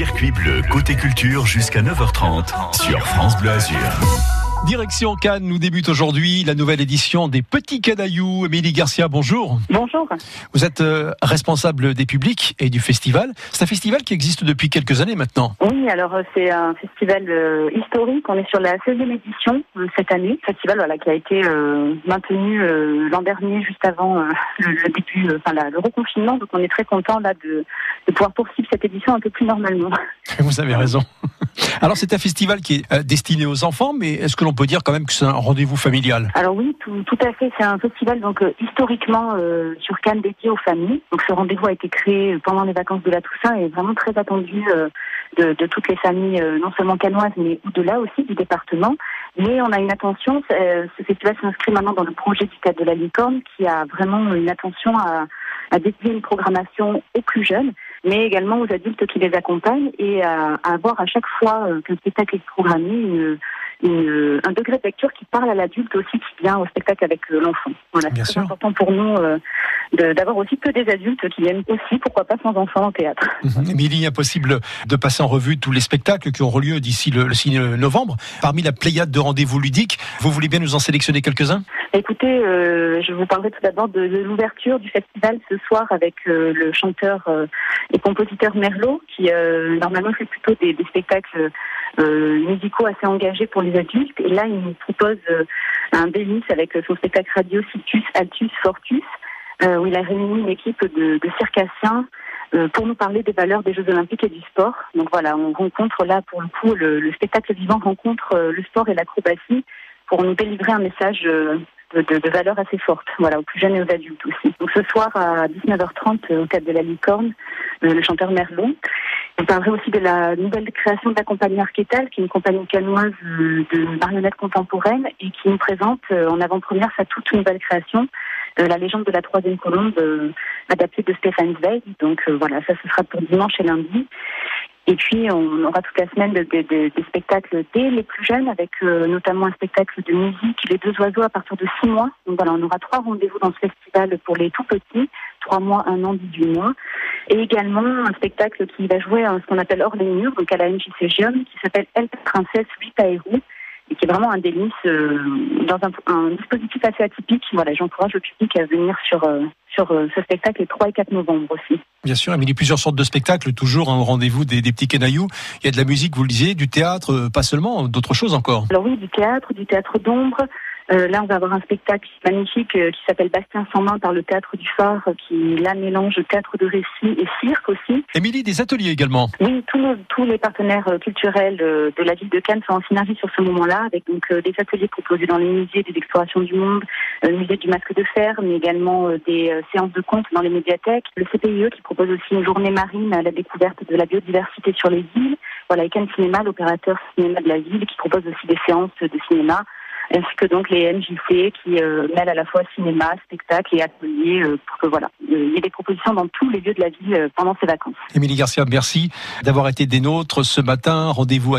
Circuit bleu côté culture jusqu'à 9h30 sur France Bleu Azur. Direction Cannes, nous débute aujourd'hui la nouvelle édition des Petits Canailloux. Émilie Garcia, bonjour. Bonjour. Vous êtes euh, responsable des publics et du festival. C'est un festival qui existe depuis quelques années maintenant. Oui, alors euh, c'est un festival euh, historique. On est sur la 16e édition cette année. Festival voilà, qui a été maintenu l'an dernier, juste avant le, début, enfin le reconfinement. Donc on est très content là de, de pouvoir poursuivre cette édition un peu plus normalement. Vous avez raison. Alors c'est un festival qui est destiné aux enfants, mais est-ce que l'on peut dire quand même que c'est un rendez-vous familial? Alors oui, tout, à fait. C'est un festival donc euh, historiquement euh, sur Cannes dédié aux familles. Donc ce rendez-vous a été créé pendant les vacances de la Toussaint et est vraiment très attendu euh, de, toutes les familles, non seulement canoises mais au-delà aussi du département. Mais on a une attention. ce festival s'inscrit maintenant dans le projet du de la licorne qui a vraiment une attention à, à dédier une programmation aux plus jeunes mais également aux adultes qui les accompagnent et à, à avoir à chaque fois qu'un spectacle est programmé une, une, un degré de lecture qui parle à l'adulte aussi qui vient au spectacle avec euh, l'enfant. Voilà, c'est important pour nous euh, d'avoir aussi que des adultes qui viennent aussi, pourquoi pas sans enfants au théâtre. Mhm. Mais il est impossible de passer en revue tous les spectacles qui auront lieu d'ici le, 6 novembre. Parmi la pléiade de rendez-vous ludiques, vous voulez bien nous en sélectionner quelques-uns? Écoutez, euh, je vous parlerai tout d'abord de, l'ouverture du festival ce soir avec euh, le chanteur et compositeur Merlot, qui normalement fait plutôt des, des spectacles musicaux assez engagés pour les adultes. Et là, il nous propose un délice avec son spectacle radio Citus Altus Fortus. Euh, où il a réuni une équipe de, de circassiens euh, pour nous parler des valeurs des Jeux Olympiques et du sport. Donc voilà, on rencontre là pour le coup le, spectacle vivant rencontre euh, le sport et l'acrobatie pour nous délivrer un message de, de, valeurs assez fortes, voilà, aux plus jeunes et aux adultes aussi. Donc ce soir à 19h30 au cadre de la Licorne, le chanteur Merlot. On parlerait aussi de la nouvelle création de la compagnie Arquetal, qui est une compagnie canoise de marionnettes contemporaines et qui nous présente en avant-première sa toute nouvelle création, euh, la légende de la troisième colombe euh, adaptée de Stéphane Zweig. Donc euh, voilà, ça ce sera pour dimanche et lundi. Et puis, on aura toute la semaine des spectacles dès les plus jeunes, avec notamment un spectacle de musique, Les Deux Oiseaux, à partir de six mois. Donc voilà, on aura trois rendez-vous dans ce festival pour les tout petits, trois mois, un an, dix-huit mois. Et également un spectacle qui va jouer à ce qu'on appelle hors les murs, donc à la MJC qui s'appelle Elle Princesse 8 Aérou et qui est vraiment un délice euh, dans un, dispositif assez atypique. Voilà, j'encourage le public à venir sur euh, sur euh, ce spectacle les 3 et 4 novembre aussi. Bien sûr, il y a plusieurs sortes de spectacles, toujours un rendez-vous des, des, petits canailloux. Il y a de la musique, vous le disiez, du théâtre, pas seulement, d'autres choses encore. Alors oui, du théâtre, du théâtre d'ombre, euh, là, on va avoir un spectacle magnifique euh, qui s'appelle Bastien sans main par le Théâtre du Phare, qui là mélange théâtre de récit et cirque aussi. Émilie, des ateliers également. Oui, tous, nos, tous les partenaires euh, culturels de la ville de Cannes sont en synergie sur ce moment-là, avec donc des ateliers proposés dans les musées des explorations du monde, le musée du masque de fer, mais également des séances de contes dans les médiathèques. Le CPIE qui propose aussi une journée marine à la découverte de la biodiversité sur les îles. Voilà, et Cannes Cinéma, l'opérateur cinéma de la ville, qui propose aussi des séances de cinéma ainsi que donc les MJC qui euh, mêlent à la fois cinéma, spectacle et atelier euh, pour que voilà, il y ait des propositions dans tous les lieux de la ville euh, pendant ces vacances. Émilie Garcia, merci d'avoir été des nôtres ce matin. Rendez-vous